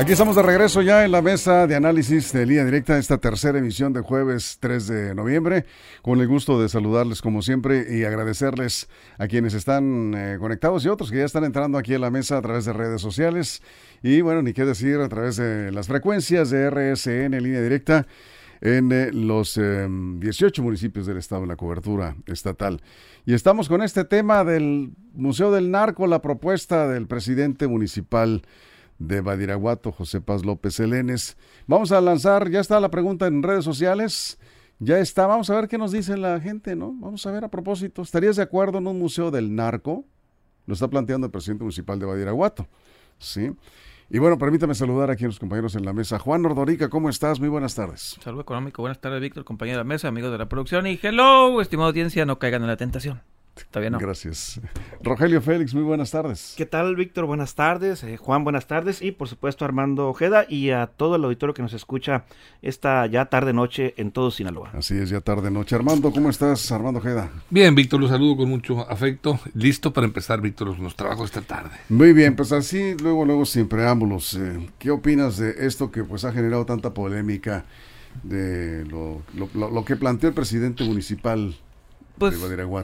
Aquí estamos de regreso ya en la mesa de análisis de línea directa, esta tercera emisión de jueves 3 de noviembre. Con el gusto de saludarles como siempre y agradecerles a quienes están eh, conectados y otros que ya están entrando aquí en la mesa a través de redes sociales. Y bueno, ni qué decir, a través de las frecuencias de RSN línea directa en eh, los 18 municipios del estado en la cobertura estatal. Y estamos con este tema del Museo del Narco, la propuesta del presidente municipal de Badiraguato, José Paz López Elenes. Vamos a lanzar, ya está la pregunta en redes sociales. Ya está, vamos a ver qué nos dice la gente, ¿no? Vamos a ver a propósito, ¿estarías de acuerdo en un museo del narco? Lo está planteando el presidente municipal de Badiraguato, ¿sí? Y bueno, permítame saludar aquí a los compañeros en la mesa. Juan Ordorica, ¿cómo estás? Muy buenas tardes. Saludo económico, buenas tardes, Víctor, compañero de la mesa, amigos de la producción. Y hello, estimada audiencia, no caigan en la tentación. Todavía no. Gracias. Rogelio Félix, muy buenas tardes. ¿Qué tal, Víctor? Buenas tardes. Eh, Juan, buenas tardes. Y por supuesto, Armando Ojeda y a todo el auditorio que nos escucha esta ya tarde-noche en todo Sinaloa. Así es, ya tarde-noche. Armando, ¿cómo estás, Armando Ojeda? Bien, Víctor, los saludo con mucho afecto. Listo para empezar, Víctor, los trabajos esta tarde. Muy bien, pues así, luego, luego, sin preámbulos. Eh, ¿Qué opinas de esto que pues ha generado tanta polémica? de lo, lo, lo que planteó el presidente municipal pues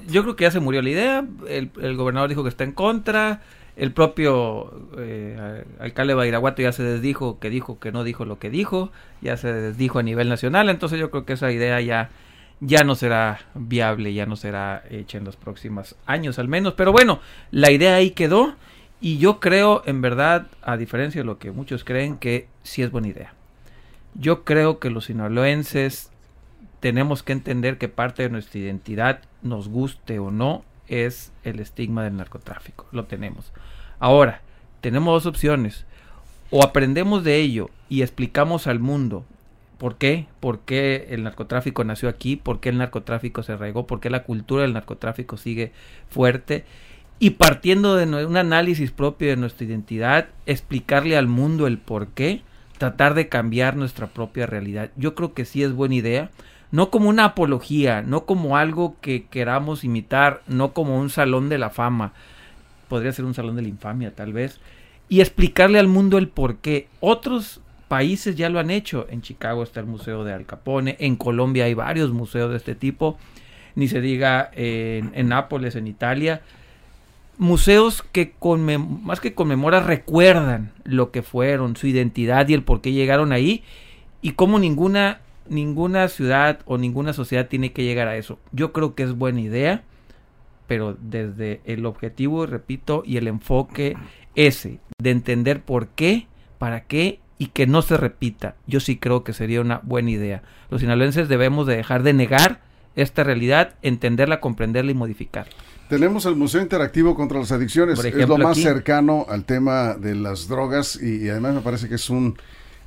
yo creo que ya se murió la idea. El, el gobernador dijo que está en contra. El propio eh, alcalde de Badiraguato ya se desdijo, que dijo que no dijo lo que dijo. Ya se desdijo a nivel nacional. Entonces yo creo que esa idea ya, ya no será viable, ya no será hecha en los próximos años al menos. Pero bueno, la idea ahí quedó. Y yo creo, en verdad, a diferencia de lo que muchos creen, que sí es buena idea. Yo creo que los sinaloenses tenemos que entender que parte de nuestra identidad, nos guste o no, es el estigma del narcotráfico. Lo tenemos. Ahora, tenemos dos opciones. O aprendemos de ello y explicamos al mundo por qué, por qué el narcotráfico nació aquí, por qué el narcotráfico se arraigó, por qué la cultura del narcotráfico sigue fuerte. Y partiendo de un análisis propio de nuestra identidad, explicarle al mundo el por qué, tratar de cambiar nuestra propia realidad. Yo creo que sí es buena idea no como una apología, no como algo que queramos imitar, no como un salón de la fama, podría ser un salón de la infamia tal vez, y explicarle al mundo el por qué. Otros países ya lo han hecho, en Chicago está el Museo de Al Capone, en Colombia hay varios museos de este tipo, ni se diga en, en Nápoles, en Italia, museos que más que conmemoran recuerdan lo que fueron, su identidad y el por qué llegaron ahí. Y cómo ninguna ninguna ciudad o ninguna sociedad tiene que llegar a eso. Yo creo que es buena idea, pero desde el objetivo, repito, y el enfoque ese, de entender por qué, para qué y que no se repita. Yo sí creo que sería una buena idea. Los sinaloenses debemos de dejar de negar esta realidad, entenderla, comprenderla y modificarla. Tenemos el Museo Interactivo contra las Adicciones, es lo más cercano al tema de las drogas y además me parece que es un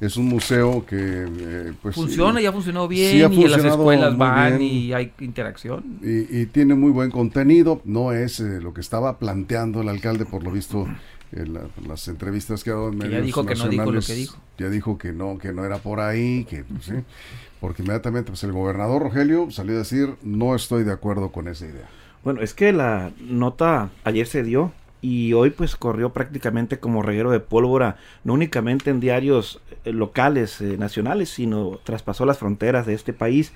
es un museo que eh, pues funciona, ya funcionó bien y en las escuelas van y hay interacción. Y, tiene muy buen contenido, no es eh, lo que estaba planteando el alcalde por lo visto en las entrevistas que ha dado en medios ya dijo que no dijo lo que dijo. Ya dijo que no, que no era por ahí, que pues, porque inmediatamente pues el gobernador Rogelio salió a decir no estoy de acuerdo con esa idea. Bueno, es que la nota ayer se dio y hoy pues corrió prácticamente como reguero de pólvora, no únicamente en diarios eh, locales, eh, nacionales, sino traspasó las fronteras de este país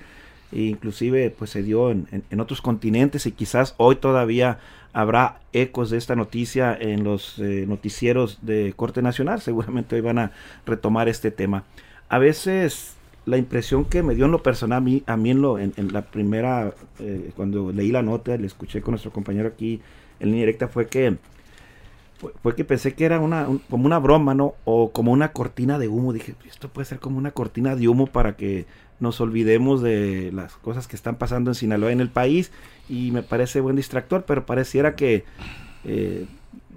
e inclusive pues se dio en, otros continentes y quizás hoy todavía habrá ecos de esta noticia en los eh, noticieros de corte nacional, seguramente hoy van a retomar este tema. A veces la impresión que me dio en lo personal a mí, a mí en, lo, en, la primera, cuando leí la nota, le escuché con nuestro compañero aquí en línea directa, fue que fue, que pensé que era una, como una broma, ¿no? O como una cortina de humo. Dije, esto puede ser como una cortina de humo para que nos olvidemos de las cosas que están pasando en Sinaloa, en el país. Y me parece buen distractor, pero pareciera que eh,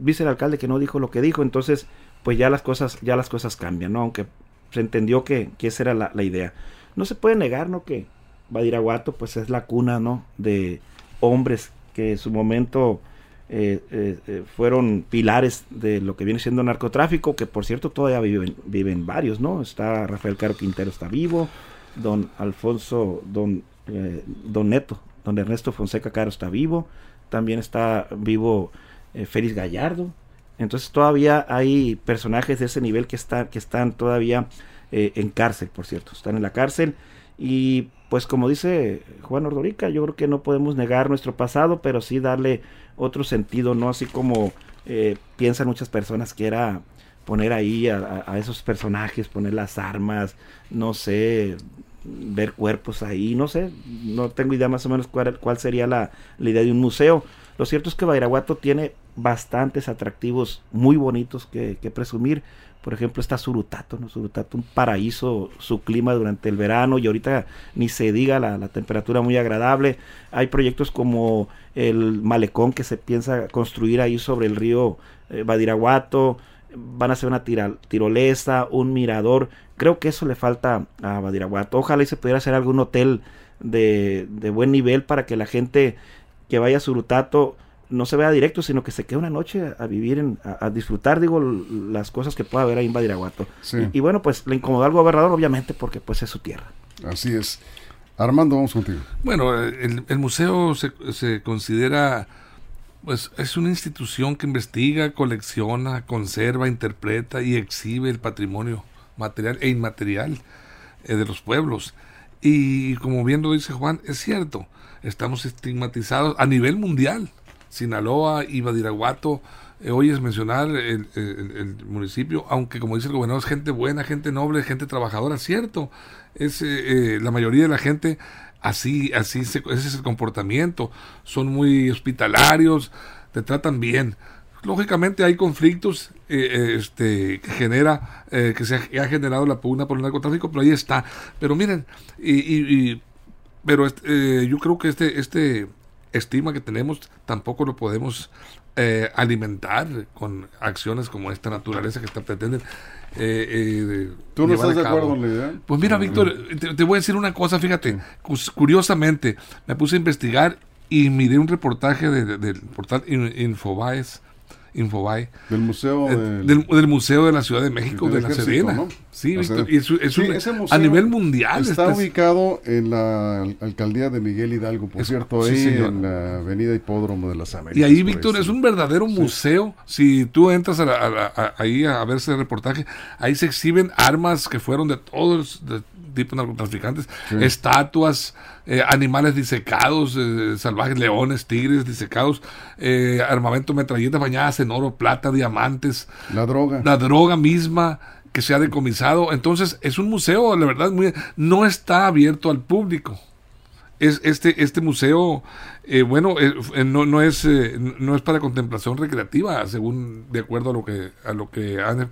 el alcalde que no dijo lo que dijo, entonces pues ya las cosas, ya las cosas cambian, ¿no? Aunque se entendió que, que esa era la, la, idea. No se puede negar, ¿no? Que Badiraguato pues es la cuna, ¿no? De hombres que en su momento eh, eh, eh, fueron pilares de lo que viene siendo narcotráfico, que por cierto todavía viven, varios, ¿no? Está Rafael Caro Quintero, está vivo, don Alfonso, don, don Neto, don Ernesto Fonseca Caro está vivo, también está vivo Félix Gallardo, entonces todavía hay personajes de ese nivel que, está, que están todavía en cárcel, por cierto, están en la cárcel y pues como dice Juan Ordorica, yo creo que no podemos negar nuestro pasado, pero sí darle otro sentido, no así como eh, piensan muchas personas que era poner ahí a, esos personajes, poner las armas, no sé, ver cuerpos ahí, no sé, no tengo idea más o menos cuál, cuál sería la, la, idea de un museo. Lo cierto es que Bairaguato tiene bastantes atractivos muy bonitos que, que presumir. Por ejemplo, está Surutato, ¿no? Surutato, un paraíso, su clima durante el verano y ahorita ni se diga la, la temperatura muy agradable. Hay proyectos como el malecón que se piensa construir ahí sobre el río eh, Badiraguato, van a hacer una tira, tirolesa, un mirador. Creo que eso le falta a Badiraguato. Ojalá y se pudiera hacer algún hotel de, de buen nivel para que la gente que vaya a Surutato no se vea directo, sino que se quede una noche a, vivir, en, a, a, disfrutar, digo, las cosas que pueda haber ahí en Badiraguato. Sí. Y, y, bueno, pues le incomodó al gobernador, obviamente, porque pues es su tierra. Así es. Armando, vamos contigo. Bueno, el, el museo se, se considera pues es una institución que investiga, colecciona, conserva, interpreta y exhibe el patrimonio material e inmaterial eh, de los pueblos. Y como bien lo dice Juan, es cierto, estamos estigmatizados a nivel mundial. Sinaloa y Badiraguato, eh, oyes mencionar el, el, municipio, aunque como dice el gobernador, es gente buena, gente noble, gente trabajadora, cierto. Es eh, eh la mayoría de la gente así, así se, ese es el comportamiento. Son muy hospitalarios, te tratan bien. Lógicamente hay conflictos eh, este, que genera, que se ha, generado la pugna por el narcotráfico, pero ahí está. Pero miren, y, pero este, yo creo que este, este estima que tenemos tampoco lo podemos eh, alimentar con acciones como esta naturaleza que está, pretenden. Eh, eh, ¿Tú no estás de acuerdo con la idea? Pues mira, Víctor, te, te, voy a decir una cosa, fíjate, curiosamente, me puse a investigar y miré un reportaje del de, de portal Infobaes Infobae. Del museo. Eh, del, del, Museo de la Ciudad de México, de la Serena. ¿no? Sí, Víctor, y es, es sí, un, a nivel mundial. Está estás... ubicado en la alcaldía de Miguel Hidalgo, por es, cierto, sí, ahí señor. en la avenida Hipódromo de las Américas. Y ahí, Víctor, ahí, es un verdadero museo. Si tú entras a la, a la, a, ahí a ver ese reportaje, ahí se exhiben armas que fueron de todos, de tipos narcotraficantes, estatuas, eh, animales disecados, eh, salvajes, leones, tigres disecados, eh, armamento, metralletas bañadas en oro, plata, diamantes. La droga. La droga misma que se ha decomisado. Entonces, es un museo, la verdad, muy, no está abierto al público. Es este, este museo, eh, bueno, eh, no, no, es, eh, no es para contemplación recreativa, según de acuerdo a lo que, a lo que han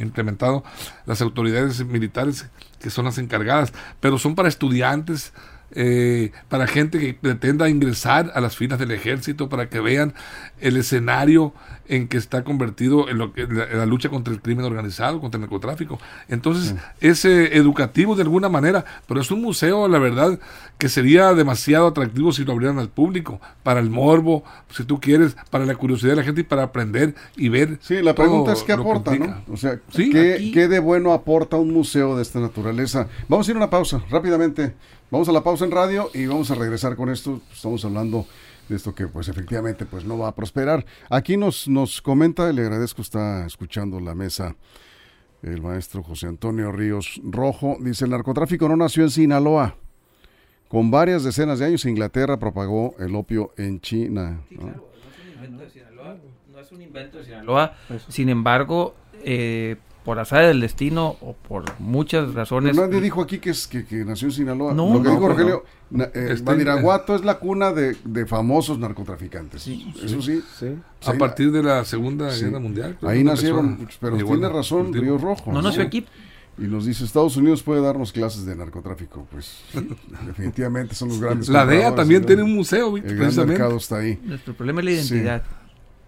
implementado las autoridades militares que son las encargadas, pero son para estudiantes, eh, para gente que pretenda ingresar a las filas del ejército, para que vean el escenario en que está convertido en, lo que, la, la, lucha contra el crimen organizado, contra el narcotráfico. Entonces, sí. es eh, educativo de alguna manera, pero es un museo, la verdad, que sería demasiado atractivo si lo abrieran al público, para el morbo, si tú quieres, para la curiosidad de la gente y para aprender y ver. Sí, la pregunta es qué aporta, ¿no? O sea, ¿Sí? ¿qué, Aquí... ¿qué de bueno aporta un museo de esta naturaleza? Vamos a ir a una pausa, rápidamente. Vamos a la pausa en radio y vamos a regresar con esto. Estamos hablando esto que pues efectivamente pues no va a prosperar. Aquí nos, nos comenta, le agradezco, está escuchando la mesa el maestro José Antonio Ríos Rojo. Dice, el narcotráfico no nació en Sinaloa. Con varias decenas de años Inglaterra propagó el opio en China. Sí, claro, no es un invento de Sinaloa. No es un invento de Sinaloa. Sin embargo, eh, por azar del destino o por muchas razones. Pero nadie dijo aquí que, es, que, que nació en Sinaloa. No, Lo que no, dijo Rogelio, no. eh, Badiraguato es la cuna de, de famosos narcotraficantes. Sí, Eso sí. sí. A sí. partir de la Segunda Guerra Mundial. Ahí nacieron, pero tiene razón Río Rojo. No nació aquí. Y nos dice, Estados Unidos puede darnos clases de narcotráfico. Pues definitivamente son los grandes. La DEA también tiene un museo, El gran mercado está ahí. Nuestro problema es la identidad.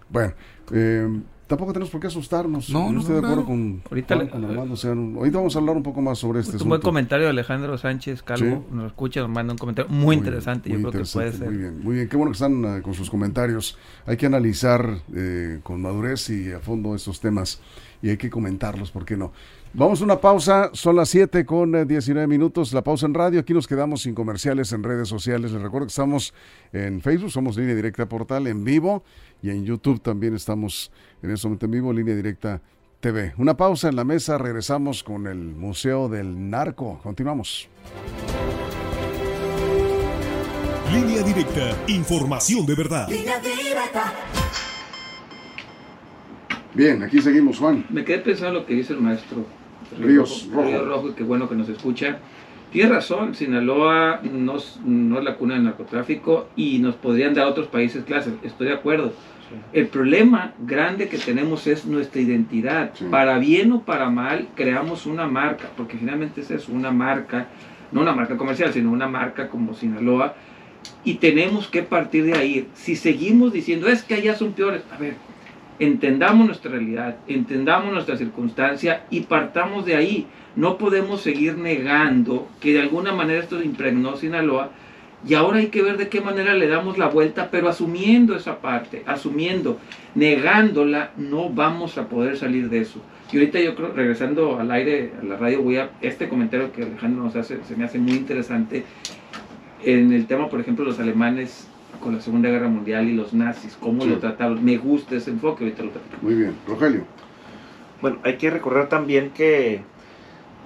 Bueno, eh, tampoco tenemos por qué asustarnos. No, no, estoy de acuerdo claro. con, Ahorita Juan, le- con Armando, o sea, ahorita vamos a hablar un poco más sobre este un buen comentario de Alejandro Sánchez Calvo. Sí. Nos escucha, nos manda un comentario muy, interesante. muy Yo creo que puede interesante, ser. Muy bien, muy bien. Qué bueno que están eh, con sus comentarios. Hay que analizar eh, con madurez y a fondo estos temas y hay que comentarlos, ¿por qué no? Vamos a una pausa, son las 7 con eh, 19 minutos, la pausa en radio, aquí nos quedamos sin comerciales en redes sociales, les recuerdo que estamos en Facebook, somos Línea Directa Portal en vivo y en YouTube también estamos en este momento en vivo, Línea Directa TV. Una pausa en la mesa, regresamos con el Museo del Narco, continuamos. Línea directa, información de verdad. Bien, aquí seguimos, Juan. Me quedé pensando lo que dice el maestro Ríos Rojo. Ríos Rojo, qué bueno que nos escucha. Tiene razón, Sinaloa no, es- no es la cuna del narcotráfico y nos podrían dar otros países clases, estoy de acuerdo. El problema grande que tenemos es nuestra identidad. Sí. Para bien o para mal, creamos una marca, porque finalmente esa es una marca, no una marca comercial, sino una marca como Sinaloa, y tenemos que partir de ahí. Si seguimos diciendo, es que allá son peores, a ver, entendamos nuestra realidad, entendamos nuestra circunstancia y partamos de ahí. No podemos seguir negando que de alguna manera esto impregnó Sinaloa y ahora hay que ver de qué manera le damos la vuelta, pero asumiendo esa parte, asumiendo, negándola, no vamos a poder salir de eso. Y ahorita yo creo, regresando al aire, a la radio, voy a, este comentario que Alejandro nos hace, se me hace muy interesante en el tema, por ejemplo, los alemanes con la Segunda Guerra Mundial y los nazis, cómo Sí. lo trataron. Me gusta ese enfoque, ahorita lo platicamos. Muy bien, Rogelio. Bueno, hay que recordar también que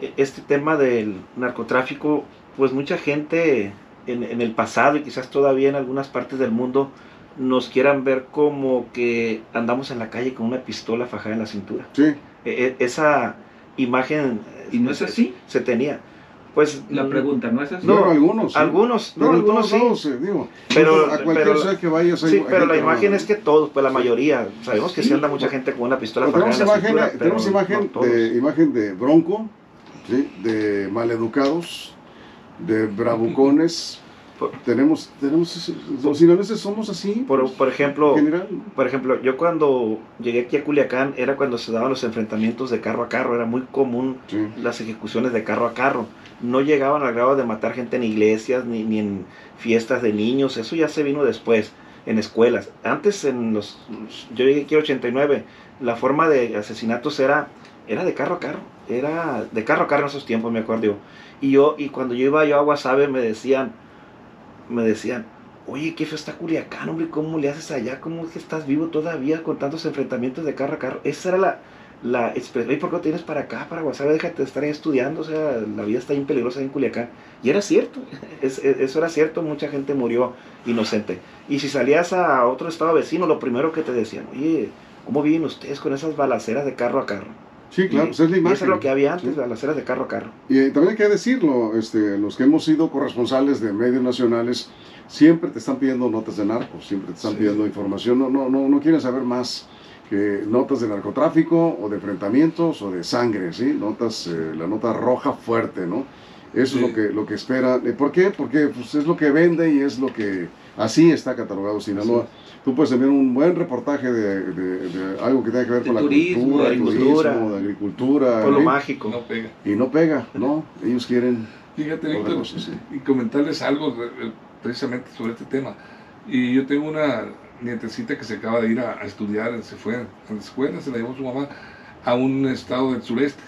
eh, este tema del narcotráfico, pues mucha gente en, en el pasado y quizás todavía en algunas partes del mundo nos quieran ver como que andamos en la calle con una pistola fajada en la cintura. Sí, E- e- esa imagen ¿Y no es se- así? Se tenía. Pues La mm, pregunta, ¿no es así? No, algunos. sí. algunos, no, algunos sí. eh, digo, Pero- a cualquier pero- ciudad que vayas Sí, hay pero la imagen es que todos, pues la mayoría, sabemos que sí, Sí, anda mucha gente con una pistola fajada tenemos en la imagen, cintura, tenemos imagen, de, imagen de bronco, ¿sí? de maleducados, de bravucones. Por- tenemos, tenemos, los sinaloenses somos así. Por, pues, por ejemplo, en general. por ejemplo, yo cuando llegué aquí a Culiacán era cuando se daban los enfrentamientos de carro a carro, era muy común Sí. las ejecuciones de carro a carro. No llegaban al grado de matar gente en iglesias ni, ni en fiestas de niños, eso ya se vino después, en escuelas. Antes, en los, yo llegué aquí en 89, la forma de asesinatos era, era de carro a carro, era de carro a carro en esos tiempos, me acuerdo. Y yo, y cuando yo iba yo a Guasave me decían, me decían, oye, qué feo está Culiacán, hombre, ¿cómo le haces allá? ¿Cómo es que estás vivo todavía con tantos enfrentamientos de carro a carro? Esa era la, la expresión, ¿y por qué no tienes para acá, para Guasave? Déjate de estar ahí estudiando, o sea, la vida está bien peligrosa en Culiacán. Y era cierto, es- eso era cierto, mucha gente murió inocente. Y si salías a otro estado vecino, lo primero que te decían, oye, ¿cómo viven ustedes con esas balaceras de carro a carro? Sí, claro, pues es la imagen. eso es lo que había antes, Sí. balaceras de carro a carro. Y eh, también hay que decirlo, este, los que hemos sido corresponsales de medios nacionales, siempre te están pidiendo notas de narcos, siempre te están Sí. pidiendo información, no, no, no, no quieren saber más que notas de narcotráfico o de enfrentamientos o de sangre, ¿sí? Notas, eh, la nota roja fuerte, ¿no? Eso Sí. es lo que, lo que espera. ¿Por qué? Porque pues, es lo que vende y es lo que así está catalogado Sinaloa. Tú puedes tener un buen reportaje de, de- de algo que tenga que ver De con turismo, la de cultura, agricultura, turismo, de agricultura. Pueblo ¿eh? mágico. No pega. Y no pega, no. Ellos quieren Fíjate, Víctor, sí. y comentarles algo precisamente sobre este tema. Y yo tengo una nietecita que se acaba de ir a, a estudiar, se fue a la escuela, se la llevó su mamá a un estado del sureste.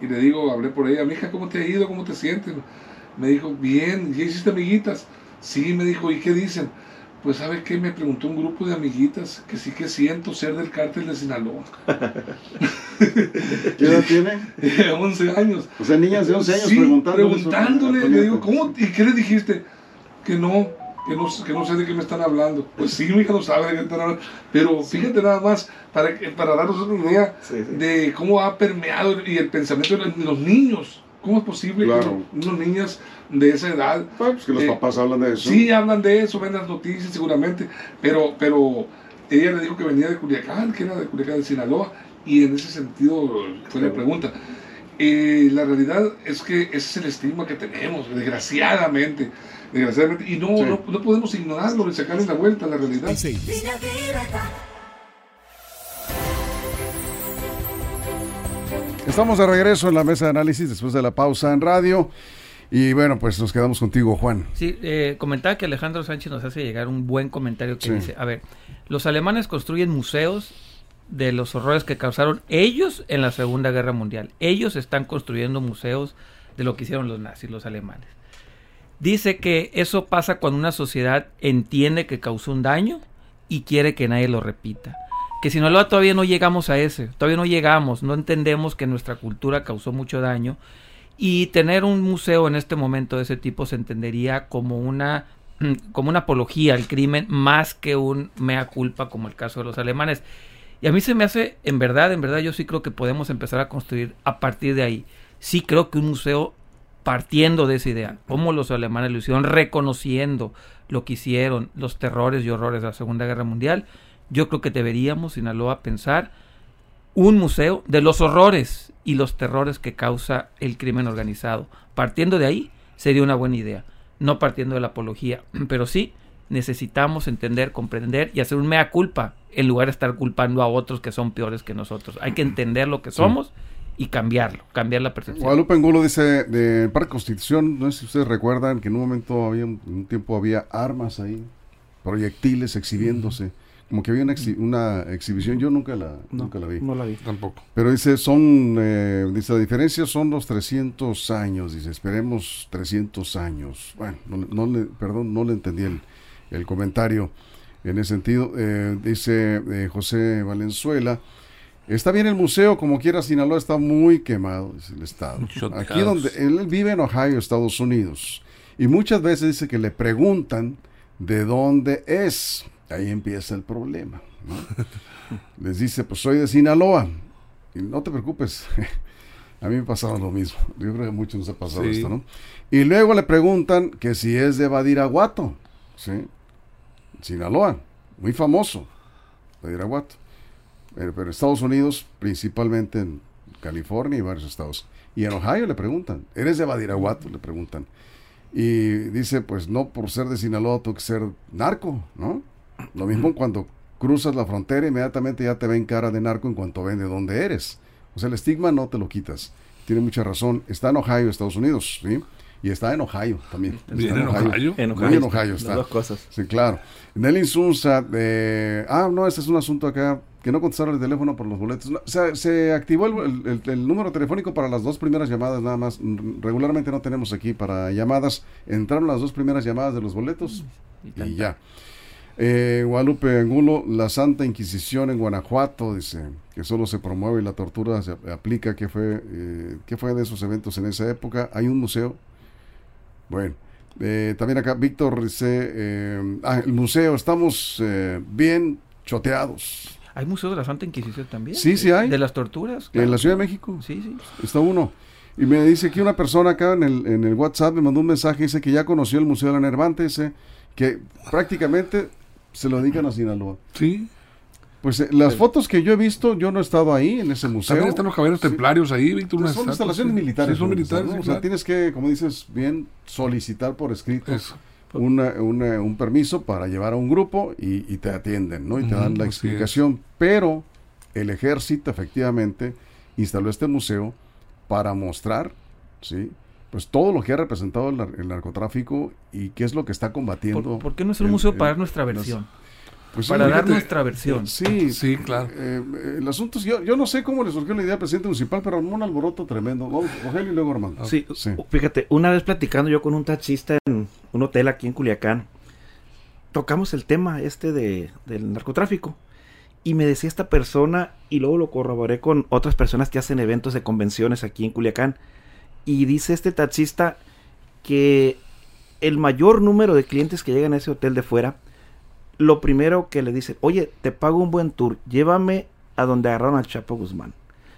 Y le digo, hablé por ella, mija, ¿cómo te ha ido? ¿Cómo te sientes? Me dijo, bien, ¿ya hiciste amiguitas? Sí, me dijo, ¿y qué dicen? Pues, ¿sabe qué? Me preguntó un grupo de amiguitas que sí que siento ser del cártel de Sinaloa. ¿Qué edad tiene? 11 años. O sea, niñas de 11 años Sí, preguntándole. preguntándole, eso le digo. ¿cómo? ¿Y qué le dijiste? Que no, que no, que no sé de qué me están hablando. Pues sí, mi hija no sabe de qué están hablando. Pero fíjate nada más, para, para darnos una idea Sí, sí. de cómo ha permeado y el pensamiento de los niños. ¿Cómo es posible Claro. que unos niñas de esa edad pues que los Eh, papás hablan de eso. Sí, hablan de eso, ven las noticias seguramente, pero, pero ella le dijo que venía de Culiacán, que era de Culiacán de Sinaloa, y en ese sentido fue la pregunta. Eh, la realidad es que ese es el estigma que tenemos, desgraciadamente, desgraciadamente, y no, Sí. no, no podemos ignorarlo ni sacarle la vuelta a la realidad. Seis. Estamos de regreso en la mesa de análisis después de la pausa en radio. Y bueno, pues nos quedamos contigo, Juan. Sí, eh, comentaba que Alejandro Sánchez nos hace llegar un buen comentario que dice, a ver, los alemanes construyen museos de los horrores que causaron ellos en la Segunda Guerra Mundial. Ellos están construyendo museos de lo que hicieron los nazis, los alemanes. Dice que eso pasa cuando una sociedad entiende que causó un daño y quiere que nadie lo repita. Que si no todavía no llegamos a ese, todavía no llegamos, no entendemos que nuestra cultura causó mucho daño y tener un museo en este momento de ese tipo se entendería como una como una apología al crimen más que un mea culpa como el caso de los alemanes. Y a mí se me hace, en verdad, en verdad yo sí creo que podemos empezar a construir a partir de ahí. Sí creo que un museo partiendo de esa idea, como los alemanes lo hicieron, reconociendo lo que hicieron, los terrores y horrores de la Segunda Guerra Mundial, yo creo que deberíamos, Sinaloa, pensar un museo de los horrores y los terrores que causa el crimen organizado. Partiendo de ahí sería una buena idea, no partiendo de la apología, pero sí necesitamos entender, comprender y hacer un mea culpa en lugar de estar culpando a otros que son peores que nosotros. Hay que entender lo que somos y cambiarlo, cambiar la percepción. Guadalupe Angulo dice de Parque Constitución, no sé si ustedes recuerdan que en un momento había un tiempo había armas ahí, proyectiles exhibiéndose como que había una, una exhibición, yo nunca la, nunca la vi. No la vi. Tampoco. Pero dice, son, eh, dice, la diferencia son los 300 años, dice, esperemos 300 años. Bueno, no, le, perdón, no le entendí el, el comentario en ese sentido. Eh, dice eh, José Valenzuela, está bien el museo, como quiera, Sinaloa está muy quemado, dice el estado. Aquí donde él vive en Ohio, Estados Unidos, y muchas veces dice que le preguntan de dónde es Ahí empieza el problema. Les dice, pues soy de Sinaloa. Y no te preocupes, a mí me pasaba lo mismo. Yo creo que a muchos nos ha pasado esto, ¿no? Y luego le preguntan que si es de Badiraguato. ¿sí? Sinaloa, muy famoso, Badiraguato. Pero, pero Estados Unidos, principalmente en California y varios estados. Y en Ohio le preguntan, ¿eres de Badiraguato? Le preguntan. Y dice, pues no por ser de Sinaloa tengo que ser narco, ¿no? Lo mismo cuando cruzas la frontera, inmediatamente ya te ven cara de narco en cuanto ven de dónde eres. O sea, el estigma no te lo quitas. Tiene mucha razón. Está en Ohio, Estados Unidos, ¿sí? Y está en Ohio también. en, Ohio? En Ohio. en Ohio está. dos cosas. Sí, claro. Nelly Sunza, de... ah, no, este es un asunto acá que no contestaron el teléfono por los boletos. o sea, se activó el, el, número telefónico para las dos primeras llamadas nada más. Regularmente no tenemos aquí para llamadas. Entraron las dos primeras llamadas de los boletos y ya. Eh, Guadalupe Angulo, la Santa Inquisición en Guanajuato, dice que solo se promueve y la tortura se aplica. ¿Qué fue, eh, ¿qué fue de esos eventos en esa época? Hay un museo. Bueno, eh, también acá Víctor dice, eh, ah, el museo, estamos bien choteados. ¿Hay museo de la Santa Inquisición también? Sí, sí hay. ¿De las torturas? En la Ciudad de México. Sí, sí. Está uno. Y me dice que una persona acá en el, en el WhatsApp me mandó un mensaje, dice que ya conoció el Museo de la Nervante, dice que prácticamente se lo dedican a Sinaloa. Sí. Pues eh, las fotos que yo he visto, yo no he estado ahí en ese museo. También están los caballeros templarios ahí, Víctor. Pues son instalaciones militares. Sí, son militares. O sea, tienes que, como dices bien, solicitar por escrito un permiso para llevar a un grupo y, te atienden, ¿no? Y te dan la explicación. Pero el ejército efectivamente instaló este museo para mostrar, ¿sí? Pues todo lo que ha representado el, narcotráfico y qué es lo que está combatiendo. ¿Por, qué no es un museo para dar nuestra versión? Pues para dar nuestra versión. Sí, sí, claro. Eh, el asunto es, yo, yo no sé cómo le surgió la idea al presidente municipal, pero armó un alboroto tremendo. Vamos, Rogelio y luego Armando. Sí, fíjate, una vez platicando yo con un taxista en un hotel aquí en Culiacán, tocamos el tema este de, del narcotráfico. Y me decía esta persona, y luego lo corroboré con otras personas que hacen eventos de convenciones aquí en Culiacán y dice este taxista que el mayor número de clientes que llegan a ese hotel de fuera, lo primero que le dicen, oye, te pago un buen tour, llévame a donde agarraron al Chapo Guzmán.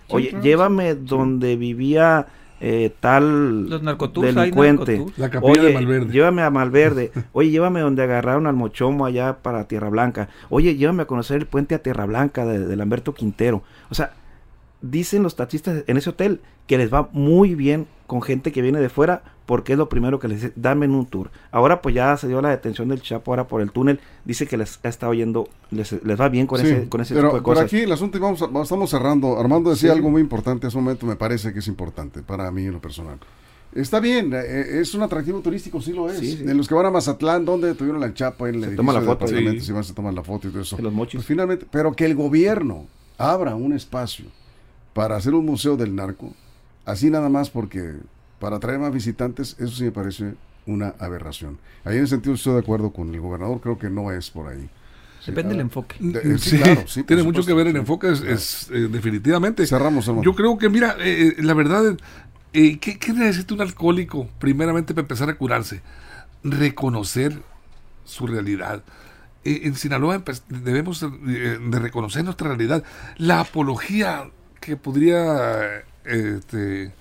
Oye, llévame donde vivía eh, tal Los delincuente. La capilla de Malverde. Llévame a Malverde. Oye, llévame donde agarraron al Mochomo allá para Tierra Blanca. Oye, llévame a conocer el puente a Tierra Blanca de, de Lamberto Quintero. O sea, dicen los taxistas en ese hotel que les va muy bien con gente que viene de fuera porque es lo primero que les dice, dame un tour. Ahora pues ya se dio la detención del Chapo ahora por el túnel, dice que les ha estado yendo, les, va bien con ese, con ese tipo de cosas. Pero aquí el asunto, y vamos, estamos cerrando, Armando decía algo muy importante, ese momento me parece que es importante para mí en lo personal. Está bien, eh, es un atractivo turístico, sí lo es. En los que van a Mazatlán, donde tuvieron la chapa en el se toma la foto, si van a tomar la foto y todo eso. los mochis. Pues finalmente, pero que el gobierno abra un espacio para hacer un museo del narco, así nada más porque para atraer más visitantes, eso sí me parece una aberración. Ahí en ese sentido estoy de acuerdo con el gobernador, creo que no es por ahí. Depende del enfoque. Eh, sí, claro, sí, tiene mucho que ver el enfoque, es, eh, definitivamente. Cerramos, Yo creo que, mira, eh, la verdad, ¿qué, ¿qué, necesita un alcohólico primeramente para empezar a curarse? Reconocer su realidad. en Sinaloa debemos de reconocer nuestra realidad. La apología que podría este,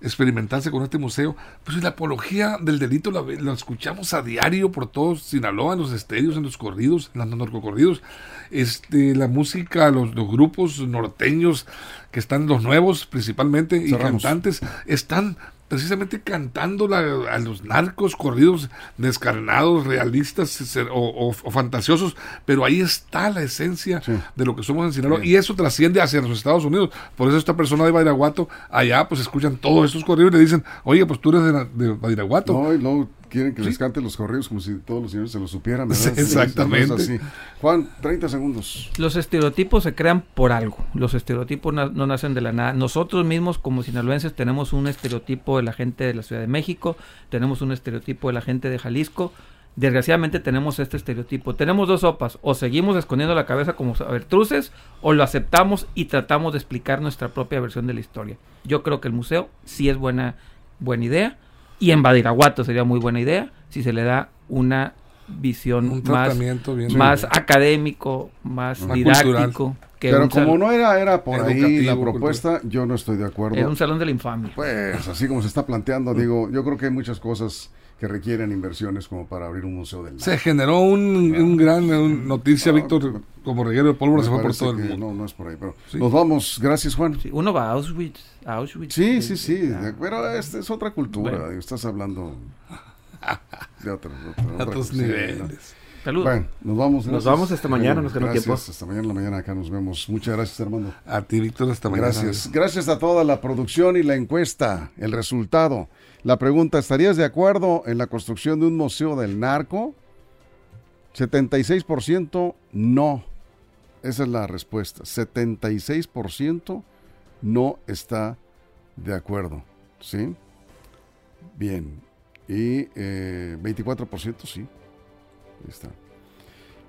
experimentarse con este museo, pues la apología del delito la, escuchamos a diario por todos Sinaloa, en los estéreos, en los corridos, en los narcocorridos, este, la música, los, los grupos norteños que están, los nuevos principalmente, y cantantes, están precisamente cantando a los narcos corridos descarnados, realistas o, fantasiosos, pero ahí está la esencia de lo que somos en Sinaloa y eso trasciende hacia los Estados Unidos. Por eso esta persona de Badiraguato, allá pues escuchan todos estos corridos y le dicen, oye, pues tú eres de, de Badiraguato. No, no, quieren que les cante los correos como si todos los señores se lo supieran. exactamente. Juan, 30 segundos. Los estereotipos se crean por algo. Los estereotipos no nacen de la nada. Nosotros mismos como sinaloenses tenemos un estereotipo de la gente de la Ciudad de México, tenemos un estereotipo de la gente de Jalisco. Desgraciadamente tenemos este estereotipo. Tenemos dos sopas. O seguimos escondiendo la cabeza como avertruces o lo aceptamos y tratamos de explicar nuestra propia versión de la historia. Yo creo que el museo sí es buena, buena idea y en Badiraguato sería muy buena idea si se le da una visión más, más académico, más, didáctico. Pero como no era, era por ahí la propuesta, yo no estoy de acuerdo. Es un salón de la infamia. Pues así como se está planteando, digo, yo creo que hay muchas cosas que requieren inversiones como para abrir un museo del Se generó un, gran noticia, Víctor, como reguero de pólvora se fue por todo el mundo. No, no es por ahí, pero nos vamos. Gracias, Juan. uno va a Auschwitz. Auschwitz sí, sí, sí, pero esta es otra cultura. Estás hablando de, otros niveles. Saludos. Bueno, nos vamos. Nos vamos esta mañana, nos quedó tiempo. Hasta mañana en la mañana acá nos vemos. Muchas gracias, Armando. A ti, Víctor, hasta mañana. Gracias. Gracias a toda la producción y la encuesta, el resultado. La pregunta, ¿estarías de acuerdo en la construcción de un museo del narco? 76% no. Esa es la respuesta. 76% no está de acuerdo. ¿Sí? Bien. Y 24% eh, sí. Ahí está.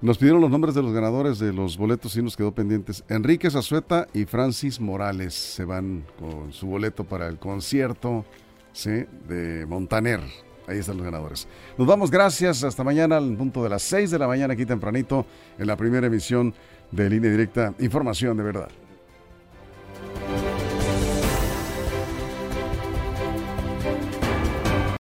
Nos pidieron los nombres de los ganadores de los boletos y nos quedó pendientes. Enrique Zazueta y Francis Morales se van con su boleto para el concierto de Montaner. Ahí están los ganadores. Nos vamos, gracias. Hasta mañana al punto de las 6 de la mañana aquí tempranito en la primera emisión de Línea Directa. Información de verdad.